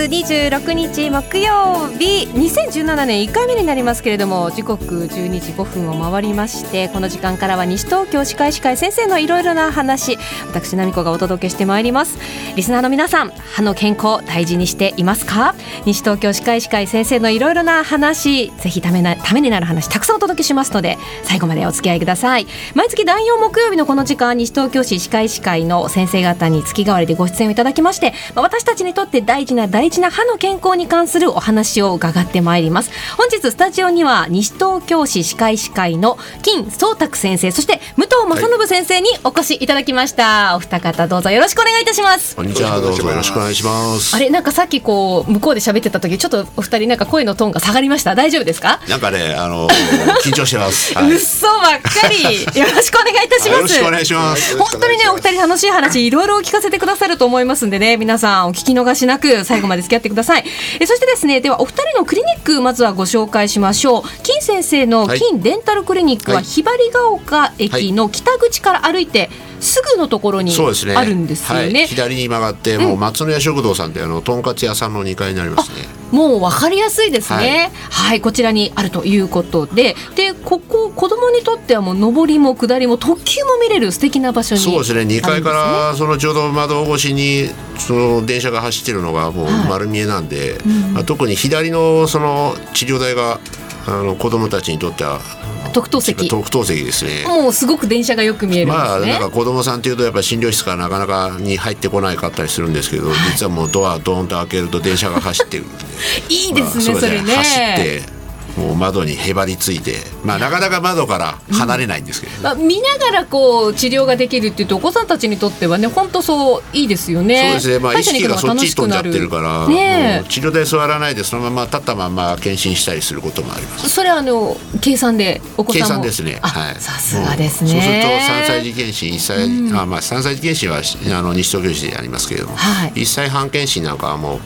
月26日木曜日。2017年1回目になりますけれども時刻12時5分を回りましてこの時間からは西東京歯科医師会先生のいろいろな話私奈美子がお届けしてまいります。リスナーの皆さん歯の健康大事にしていますか？西東京歯科医師会先生のいろいろな話ぜひためなためになる話たくさんお届けしますので最後までお付き合いください。毎月第4木曜日のこの時間西東京市歯科医師会の先生方に月替わりでご出演をいただきまして私たちにとって大事な大事な歯の健康に関するお話を伺ってまいります。本日スタジオには西東京市歯科医師会の金宗卓先生そして武藤正信先生にお越しいただきました、はい、お二方どうぞよろしくお願いいたします。こんにちはどうぞよろしくお願いします。あれなんかさっきこう向こうで喋ってた時ちょっとお二人なんか声のトーンが下がりました。大丈夫ですか？なんかねあの緊張してます、はい、嘘ばっかり。よろしくお願いいたします。よろしくお願いします。本当にねお二人楽しい話いろいろ聞かせてくださると思いますんでね皆さんお聞き逃しなく最後まで付き合ってください。えそしてですねではお二人のクリニックまずはご紹介しましょう。金先生の金デンタルクリニックは、ひばりが丘駅の北口から歩いて、すぐのところにあるんですよね。ねはい、左に曲がってもう松野屋食堂さんってあのとんかつ屋さんの2階になりますね。もう分かりやすいですね、はい、はい、こちらにあるということで。でここ子供にとってはもう上りも下りも特急も見れる素敵な場所に、そうですね。2階からそのちょうど窓越しにその電車が走ってるのがもう丸見えなんで、はいうん、まあ、特に左のその治療台があの子供たちにとっては特等席。特等席ですね。もうすごく電車がよく見えるんですね。まあなんか子供さんっていうとやっぱ診療室からなかなかに入ってこないかったりするんですけど、はい、実はもうドアドーンと開けると電車が走ってる いいですね、まあ、それね。走ってもう窓にへばりついて、まあ、なかなか窓から離れないんですけど、まあ、見ながらこう治療ができるっていうとお子さんたちにとってはね本当そういいですよね。そうですね、まあ、意識がそっちに飛んじゃってる。から、ね、治療台座らないでそのまま立ったまま検診したりすることもあります。それはあの計算でお子さん計算ですね。はい。さすがですね。そうすると3歳児検診1歳、うん、あまあ3歳児検診はあの西東京市でやりますけれども、はい、1歳半検診なんかはもう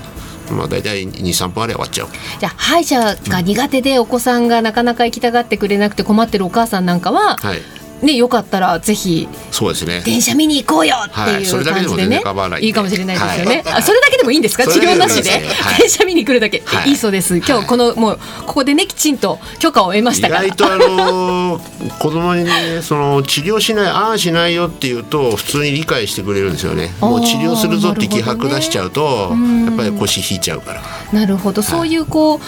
まあ、大体23分あれ終わっちゃう。じゃあ歯医者が苦手でお子さんがなかなか行きたがってくれなくて困ってるお母さんなんかは、はい、ね、よかったらぜひそうですね。電車見に行こうよっていう感じでね、はい、いいかもしれないですよね、はい、それだけでもいいんですか？治療なしで、電車見に来るだけ、い、いそうです。今日このもうここでねきちんと許可を得ましたから。意外とあの子供にねその治療しないああしないよっていうと普通に理解してくれるんですよね。もう治療するぞって気迫出しちゃうと、ね、やっぱり腰引いちゃうから。なるほど。そういうこう、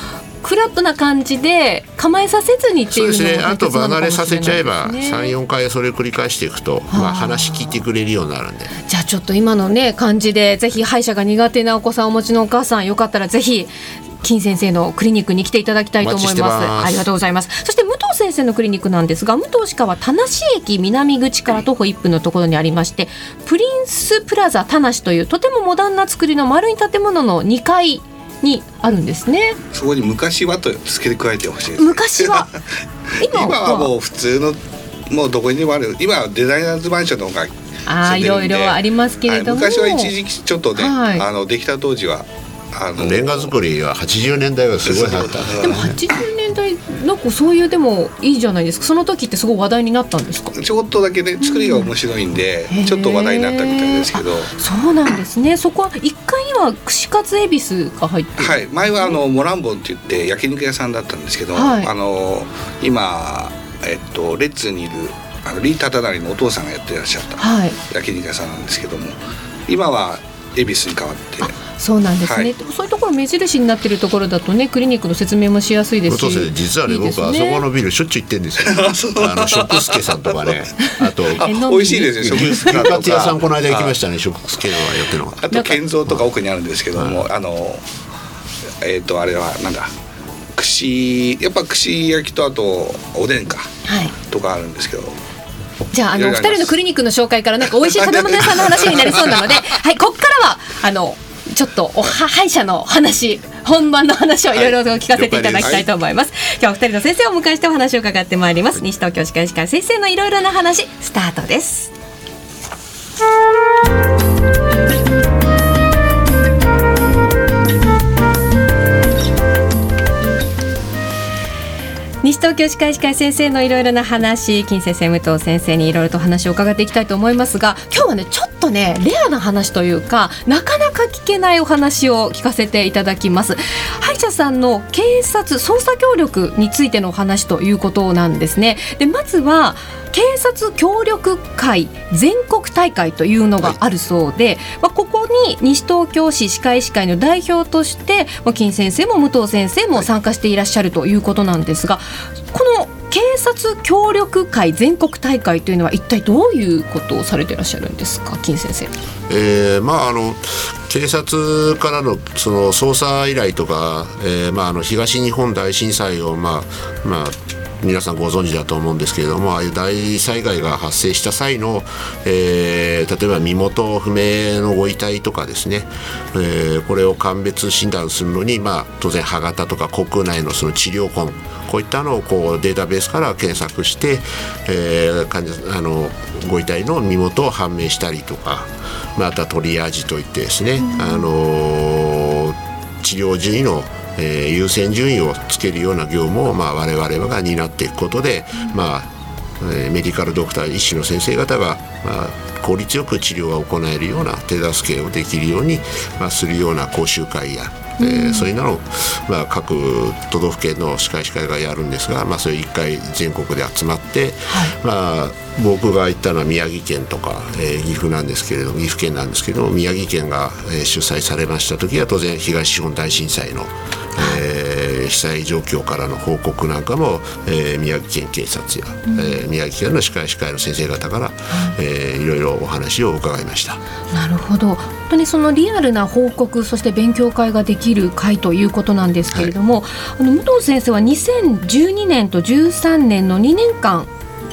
フラットな感じで構えさせずにっていうそうですね。あと離れさせちゃえば34回それを繰り返していくと、まあ、話聞いてくれるようになるんで。じゃあちょっと今のね感じでぜひ歯医者が苦手なお子さんをお持ちのお母さんよかったらぜひ金先生のクリニックに来ていただきたいと思います。ありがとうございます。そして武藤先生のクリニックなんですが武藤歯科は田無駅南口から徒歩1分のところにありましてプリンスプラザ田無というとてもモダンな作りの丸い建物の2階にあるんですね。そこに昔はと付け加えてほしい、ね、昔は？今は？もう普通のもうどこにでもある今はデザイナーズマンションの方があいろいろありますけれども、はい、昔は一時期ちょっとね、はい、あのできた当時はあのレンガ作りは80年代はすごい流った。でも80年代なんかそういうでもいいじゃないですか。その時ってすごい話題になったんですか？ちょっとだけね作りが面白いんで、うん、ちょっと話題になったみたいですけど。そうなんですね。そこは1階には串カツ恵比寿が入ってはい。前はあのモランボンって言って焼肉屋さんだったんですけど、はい、あの今えっとレッツにいるあのリー・タタナリのお父さんがやってらっしゃった焼肉屋さんなんですけども、今は恵比寿に変わって。そうなんですね、はい、そういうところ目印になってるところだとねクリニックの説明もしやすいですし。実はね、ね、僕あそこのビルしょっちゅう行ってんですよ。あの食助さんとかね。あと美味しいですよ食助屋さんこの間行きましたね食助はやってるの。あと建造とか奥にあるんですけども、あのえっ、ー、とあれはなんだ串やっぱ串焼きとあとおでんか、はい、とかあるんですけどじゃああの二人のクリニックの紹介からなんか美味しい食べ物屋さんの話になりそうなので はいここからはあのちょっとお歯医者の話本番の話をいろいろと聞かせていただきたいと思います、はい、今日は二人の先生をお迎えしてお話を伺ってまいります、はい、西東京歯科医師会先生のいろいろな話スタートです西西東京歯科医師会先生のいろいろな話金先生武藤先生にいろいろと話を伺っていきたいと思いますが今日はねちょっとねレアな話というかなかなか聞けないお話を聞かせていただきます。歯医者さんの警察捜査協力についてのお話ということなんですね。でまずは警察協力会全国大会というのがあるそうで、はい、まあ、ここに西東京市歯科医師会の代表としてまあ、金先生も武藤先生も参加していらっしゃるということなんですがこの警察協力会全国大会というのは一体どういうことをされていらっしゃるんですか？金先生。えー、まああの警察からのその捜査依頼とか、えー、まああの東日本大震災をまあまあ皆さんご存知だと思うんですけれどもああいう大災害が発生した際の、えー、例えば身元不明のご遺体とかですね、えー、これを鑑別診断するのに、まあ、当然歯型とか国内のその治療痕こういったのをこうデータベースから検索して、えー、患者あのご遺体の身元を判明したりとか、またトリアージといってですね、あの治療順位のえー、優先順位をつけるような業務を、まあ、我々が担っていくことで、まあえー、メディカルドクター医師の先生方が、まあ、効率よく治療が行えるような手助けをできるように、まあ、するような講習会やえー、そういうのを、まあ、各都道府県の歯科医師会がやるんですが、まあ、それ1回全国で集まって、はい、まあ、僕が行ったのは宮城県とか、えー、岐阜なんですけれども岐阜県なんですけれども宮城県が、えー、主催されました時は当然東日本大震災の、えー、被災状況からの報告なんかも、えー、宮城県警察や、うん、えー、宮城県の歯科医師会の先生方から、えー、いろいろお話を伺いました。なるほど。本当にそのリアルな報告そして勉強会ができる会ということなんですけれども、はい、あの武藤先生は2012年と13年の2年間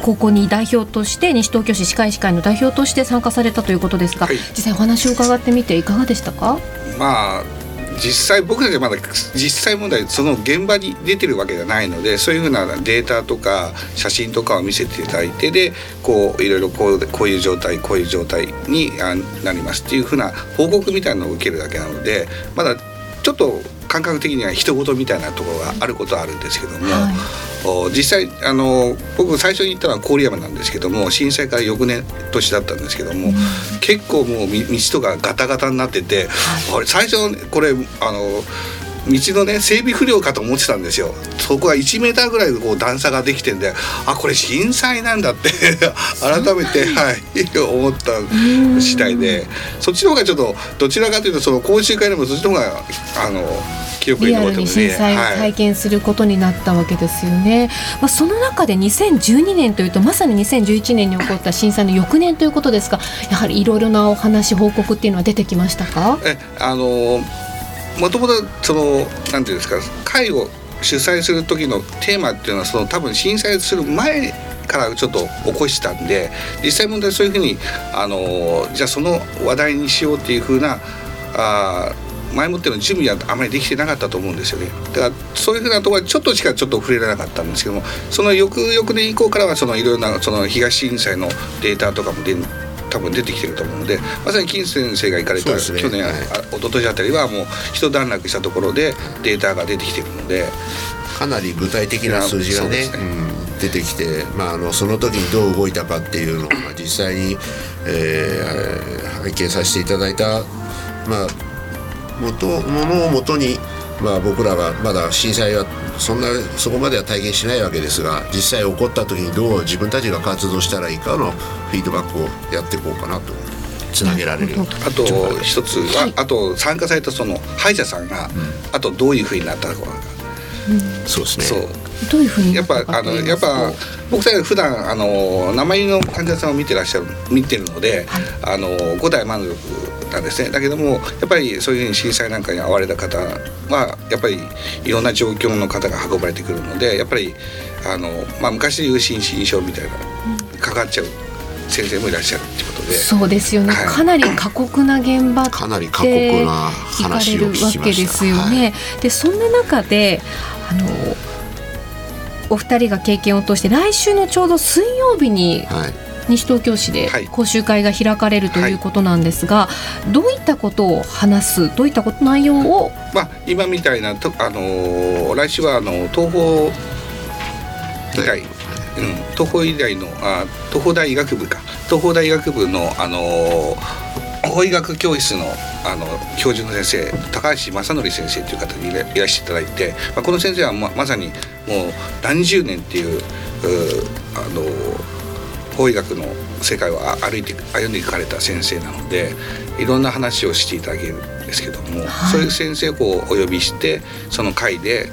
ここに代表として西東京市歯科医師会の代表として参加されたということですが、はい、実際お話を伺ってみていかがでしたか？まあ実際僕たちはまだ実際問題その現場に出てるわけじゃないのでそういうふうなデータとか写真とかを見せていただいてでこういろいろこうこういう状態こういう状態になりますっていうふうな報告みたいなのを受けるだけなのでまだちょっと感覚的には人事みたいなところがあることはあるんですけども、はい、実際あの僕最初に行ったのは郡山なんですけども震災から翌年年だったんですけども、うん、結構もう道とかガタガタになってて、はい、最初これあの道のね整備不良かと思ってたんですよ。そこが1メーターぐらいこう段差ができてんであこれ震災なんだって 改めて、はい、思った次第で。そっちの方がちょっとどちらかというとその講習会でもそっちの方があのリアルに震災を体験することになったわけですよね、はい、まあ、その中で2012年というとまさに2011年に起こった震災の翌年ということですがやはりいろいろなお話報告っていうのは出てきましたか？えあのもともとそのなんていうんですか会を主催する時のテーマっていうのはその多分震災する前からちょっと起こしたんで実際問題そういうふうにあのじゃあその話題にしようっていうふうなあ前もっての準備はあまりできてなかったと思うんですよね。だからそういうふうなところはちょっとしかちょっと触れられなかったんですけどもその翌々年以降からはそのいろいろなその東震災のデータとかも出多分出てきてると思うのでまさに金先生が行かれた、ね、去年、はい、一昨年あたりはもう一段落したところでデータが出てきてるのでかなり具体的な数字がね、ね。うん、出てきて、まあ、あのその時にどう動いたかっていうのを、まあ、実際に、えー、拝見させていただいた、まあ、元ものをもとに、まあ、僕らがまだ震災はそんなそこまでは体験しないわけですが実際起こった時にどう自分たちが活動したらいいかのフィードバックをやっていこうかなとつなげられるあと一つは、はい、あと参加されたその歯医者さんが、うん、あとどういうふうになったのか、うん、そうですね。そう。どういうふうにやっぱあのやっぱ僕たち普段あの名前の患者さんを見てらっしゃる見てるので、はい、あの五代満足なんですね。だけどもやっぱりそういうふうに震災なんかに遭われた方はやっぱりいろんな状況の方が運ばれてくるのでやっぱりあの、まあ、昔でいう心身症みたいなかかっちゃう先生もいらっしゃるってことで。そうですよね、はい、かなり過酷な現場かなり過酷な話を聞きましですよね。はい、でそんな中であのお二人が経験を通して来週のちょうど水曜日に、はい。西東京市で講習会が開かれるということなんですが、はい、どういったことを話すどういったこと内容を、まあ、今みたいなと、あのー、来週はあの東方医大、うん、東邦医大のあ東邦大医学部か。東邦大医学部のあの法医学教室のあの教授の先生高橋正則先生という方にいらしていただいて、まあ、この先生はままさにもう何十年っていうあの法医学の世界を歩いて歩んでいかれた先生なのでいろんな話をしていただけるんですけども、はい、そういう先生をこうお呼びしてその会で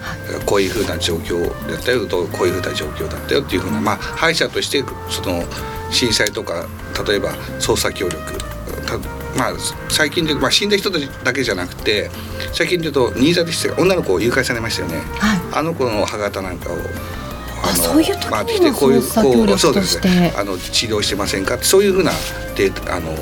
こういうふうな状況だったよとこういうふうな状況だったよっていうふうな、まあ、歯医者としてその震災とか例えば捜査協力まあ、最近で、まあ、死んだ人だけじゃなくて最近で言うと新座で女の子を誘拐されましたよね、はい、あの子の歯型なんかをあそういう時にもこういうこうそうですね。あの治療してませんか？そういうふうなデあの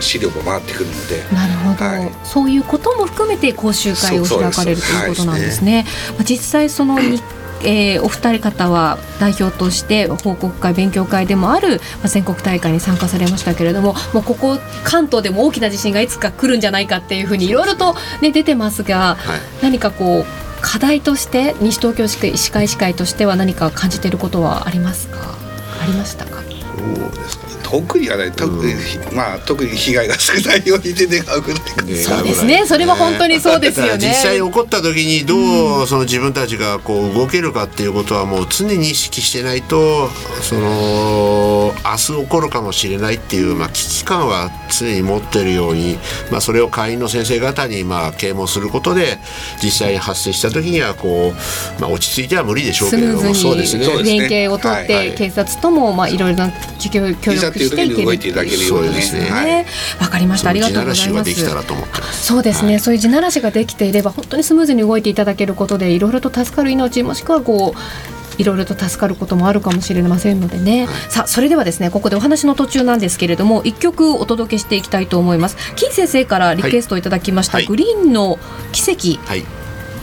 資料が回ってくるので。なるほど、はい、そういうことも含めて講習会を開かれるということなんですね。す。ね実際その えー、お二人方は代表として報告会勉強会でもある、まあ、全国大会に参加されましたけれどももうここ関東でも大きな地震がいつか来るんじゃないかっていうふうにいろいろと、ね、出てますが、はい、何かこう課題として西東京歯科医師会としては何か感じていることはありますか？ありましたか？そうですね特にはね特に、うん、まあ特に被害が少ないようにで願うぐらいそうですね。それは本当にそうですよね。実際起こった時にどうその自分たちがこう動けるかっていうことはもう常に意識してないとその明日起こるかもしれないっていう、まあ、危機感は常に持ってるように、まあ、それを会員の先生方にまあ啓蒙することで実際に発生した時にはこう、まあ、落ち着いては無理でしょうけれども。そうですね。連携を取って、警察ともまあいろいろな協力ていう時に動いてい。ただけるようにね。ねわ、かりました。ありがとうございます。そうですね、そういう地ならしができていれば本当にスムーズに動いていただけることでいろいろと助かる命もしくはこういろいろと助かることもあるかもしれませんのでね、はい、さあそれではですねここでお話の途中なんですけれども一曲お届けしていきたいと思います。金先生からリクエストをいただきました、はい、グリーンの奇跡、はい、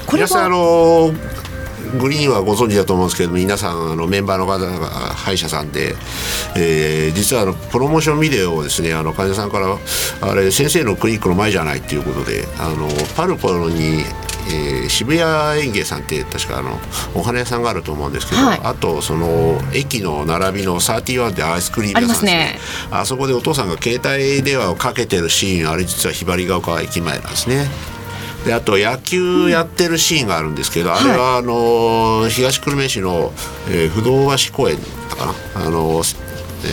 これは？あのグリーンはご存知だと思うんですけど皆さんあのメンバーの方が歯医者さんで、えー、実はあのプロモーションビデオをですねあの患者さんからあれ先生のクリニックの前じゃないっていうことであのパルポにえー、渋谷園芸さんって確かあのお花屋さんがあると思うんですけど、はい、あとその駅の並びの31でアイスクリーム屋さんですね。あそこでお父さんが携帯電話をかけてるシーンあれ実はひばりが丘駅前なんですね。であと野球やってるシーンがあるんですけど、うん、あれはあの東久留米市の、えー、不動橋公園だかな。あの、え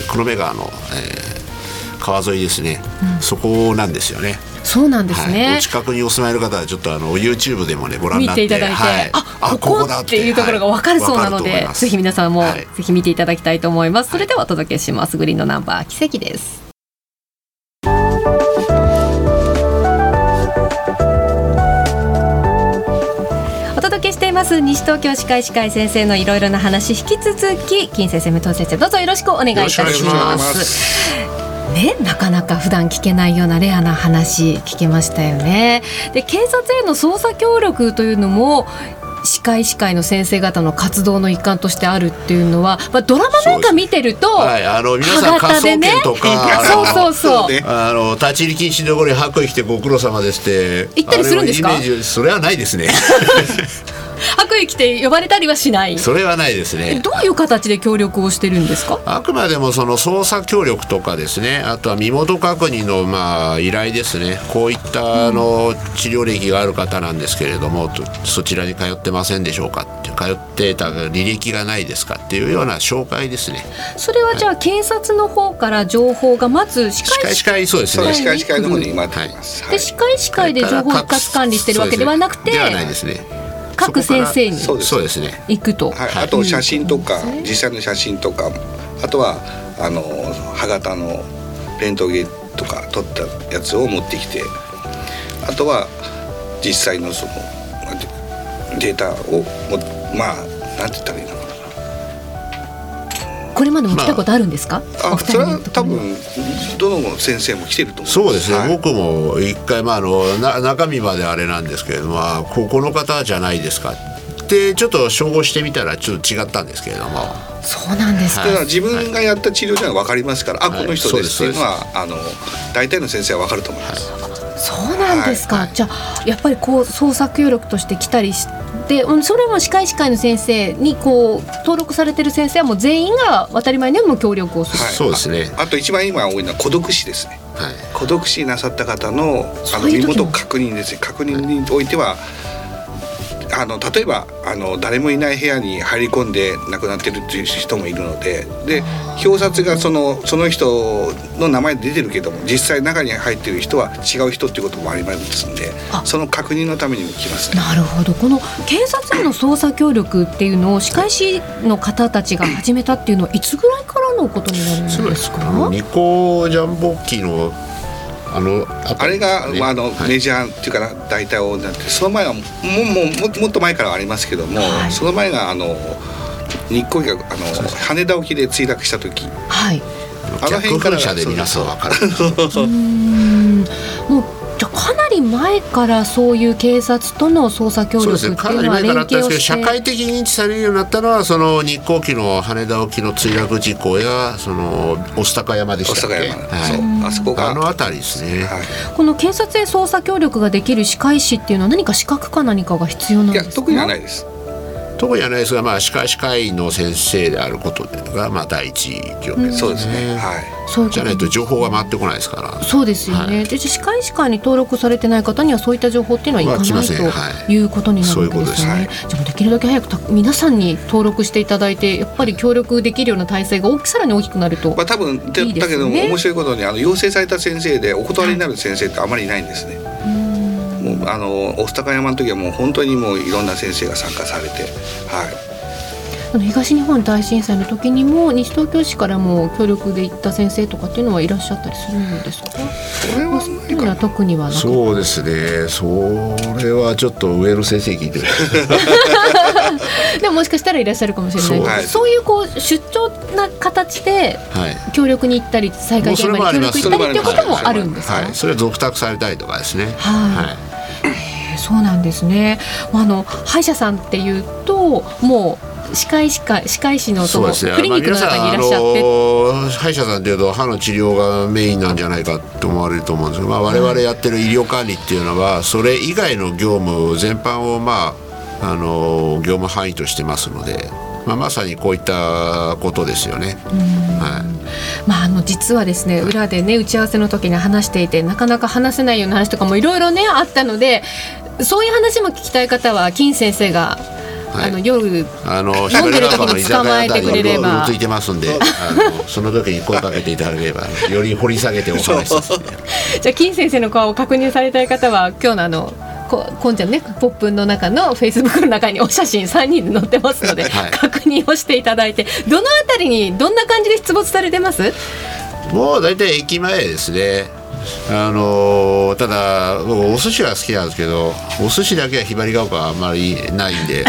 ー、黒部川の、えー、川沿いですね、うん、そこなんですよね。そうなんですね、はい、お近くにお住まいの方はちょっとあの YouTube でもねご覧になって見ていただいて、はい、あここっていうところが分かるそうなので、はい、ぜひ皆さんも、ぜひ見ていただきたいと思います。それではお届けします。グリーンのナンバー奇跡ですます。西東京歯科医師会先生のいろいろな話引き続き金先生武藤先生どうぞよろしくお願いいたします。ね、なかなか普段聞けないようなレアな話聞けましたよね。で警察への捜査協力というのも歯科医師会の先生方の活動の一環としてあるっていうのは、まあ、ドラマなんか見てると、はい、あの皆さん科捜研とか、そうそうそう。あの立ち入り禁止のところに白衣着てご苦労様ですって。言ったりするんですか？それはないですね 白衣着て呼ばれたりはしない。それはないですね。どういう形で協力をしてるんですか？あくまでもその捜査協力とかですね。あとは身元確認のまあ依頼ですね。こういったあの治療歴がある方なんですけれども、そちらに通ってませんでしょうかって通ってた履歴がないですかっていうような紹介ですね。それはじゃあ、警察の方から情報がまず歯科医師会そうです。ね歯科医師会の方に待ってます、はい、で歯科医師会で情報一括管理してるわけではなくてではないですね各先生にそうです。ね。行くと、はい、あと写真とか、実際の写真とかあとはあの歯型のレントゲンとか撮ったやつを持ってきてあとは実際のそのデータをまあなんて言ったらいいこれまでも来たことあるんですか、まあ、あそれは多分どの先生も来てると思そうですね、はい、僕も一回、まあ、あのな中身まであれなんですけれども、まあ、ここの方じゃないですかってちょっと照合してみたらちょっと違ったんですけれども。そうなんですか、はい、自分がやった治療じゃ分かりますから、はい、あこの人ですっていうのは、あの大体の先生は分かると思います。そうなんですか、はい、じゃあやっぱりこう創作協力として来たりしでそれも歯科医師会の先生にこう登録されてる先生はもう全員が当たり前にも協力をする、はい、そうですね。あと一番今多いのは孤独死ですね、はい、孤独死なさった方のあの身元確認ですね。確認においては、あの例えばあの誰もいない部屋に入り込んで亡くなってるっていう人もいるのでで表札がそのその人の名前出てるけども実際中に入ってる人は違う人っていうこともありますんでその確認のためにも来ますね。なるほど。この警察への捜査協力っていうのを歯科医師の方たちが始めたっていうのはいつぐらいからのことになるんですか？ニコジャンボ機のあのあれが、まあ、あの、はい、メジャーっていうかな大体をなってその前はももももっと前からはありますけども、はい、その前があの日光があの羽田沖で墜落した時、はい、あの辺からで皆さん分かる。もうじゃかなり前からそういう警察との捜査協力っていうのは連携をして。社会的認知されるようになったのはその日航機の羽田沖の墜落事故やその御巣鷹山でしたっけ、はい、あそこがあの辺りですね、はい、この警察へ捜査協力ができる歯科医師っていうのは何か資格か何かが必要なんですか？いや特にはないです特にはないですが、まあ、歯科歯科医の先生であることが、まあ、第一条件、そうですね、はい、じゃないと情報が回ってこないですから。そうですよね、はい、で歯科医師会に登録されてない方にはそういった情報っていうのはいかない、まあ、とい。うことになるわけですよね、じゃあできるだけ早く皆さんに登録していただいてやっぱり協力できるような体制が大きさらに大きくなるとまあ多分いい、ね、だけども面白いことにあの要請された先生でお断りになる先生ってあまりいないんですね、あの御巣鷹山の時はもう本当にもういろんな先生が参加されてはい。あの東日本大震災の時にも西東京市からも協力で行った先生とかっていうのはいらっしゃったりするんですか？それは特にはそうですね。それはちょっと上の先生聞いてる。でももしかしたらいらっしゃるかもしれない。そう。そういうこう出張な形で協力に行ったり災害現場に協力行ったりっていうこともあるんですか、はい、それは続託されたりとかですね。はい、はいそうなんですね。あの歯医者さんっていうともう歯科医師か歯科医師のそのクリニックの中にいらっしゃって、まあ、歯医者さんというと歯の治療がメインなんじゃないかと思われると思うんですけど、まあ、我々やってる医療管理っていうのはそれ以外の業務全般をまああの業務範囲としてますので。まあ、まさにこういったことですよね。はい。まあ、あの実はですね、裏でね、打ち合わせの時に話していて、なかなか話せないような話とかもいろいろね、あったので。そういう話も聞きたい方は、金先生があの夜あの飲んでる時に捕まえてくれれば。ついてますんであのその時に声かけていただければより掘り下げてお話しさせてじゃあ金先生の顔を確認されたい方は今日のあのここんちゃんねポップンの中のフェイスブックの中にお写真3人で載ってますので、はい、確認をしていただいてどのあたりにどんな感じで出没されてますもう大体駅前ですねあのー、ただ僕お寿司は好きなんですけどお寿司だけはひばりが丘はあんまりないんで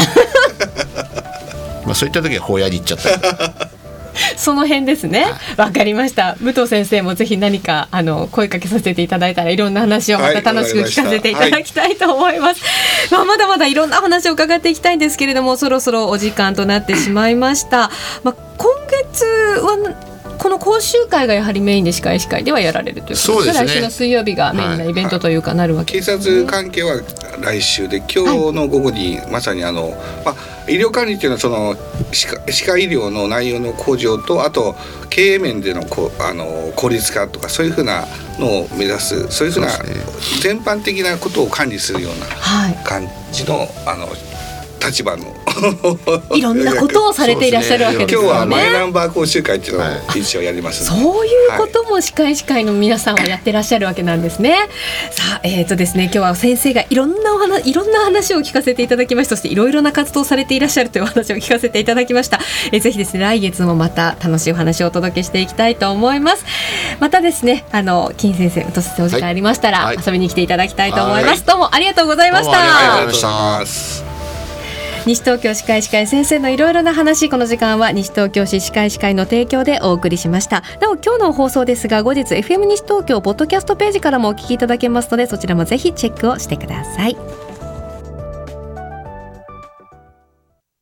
まあそういった時は法屋に行っちゃった その辺ですね。わ、かりました。武藤先生もぜひ何かあの声かけさせていただいたらいろんな話をまた楽しく聞かせていただきたいと思います。はい、まあまだまだいろんな話を伺っていきたいんですけれども、そろそろお時間となってしまいました。まあ今月はこの講習会がやはりメインで司会司会ではやられるということですね。来週の水曜日がメインなイベントというかなるわけです、ね、警察関係は来週で今日の午後にまさにあの、まあ、医療管理っていうのはその歯科歯科医療の内容の向上とあと経営面でのこあの効率化とかそういうふうなのを目指すそういうふうな全般的なことを管理するような感じの,、あの立場の いろんなことをされていらっしゃるわけですよね。今日はマイナンバー講習会っていうのを一応やります、はい、そういうことも司会司会の皆さんはやってらっしゃるわけなんですね。さあ、えっ、ー、とですね、今日は先生がいろんなお話、いろんな話を聞かせていただきました。そしていろいろな活動されていらっしゃるというお話を聞かせていただきました。えー、ぜひですね、来月もまた楽しいお話をお届けしていきたいと思います。またですね、あの金先生、とお時間ありましたら、はい、遊びに来ていただきたいと思います。はい、どうもありがとうございました。ありがとうございました。西東京歯科医師会先生のいろいろな話この時間は西東京市歯科医師会の提供でお送りしました。なお今日の放送ですが後日 FM 西東京ポッドキャストページからもお聞きいただけますのでそちらもぜひチェックをしてください。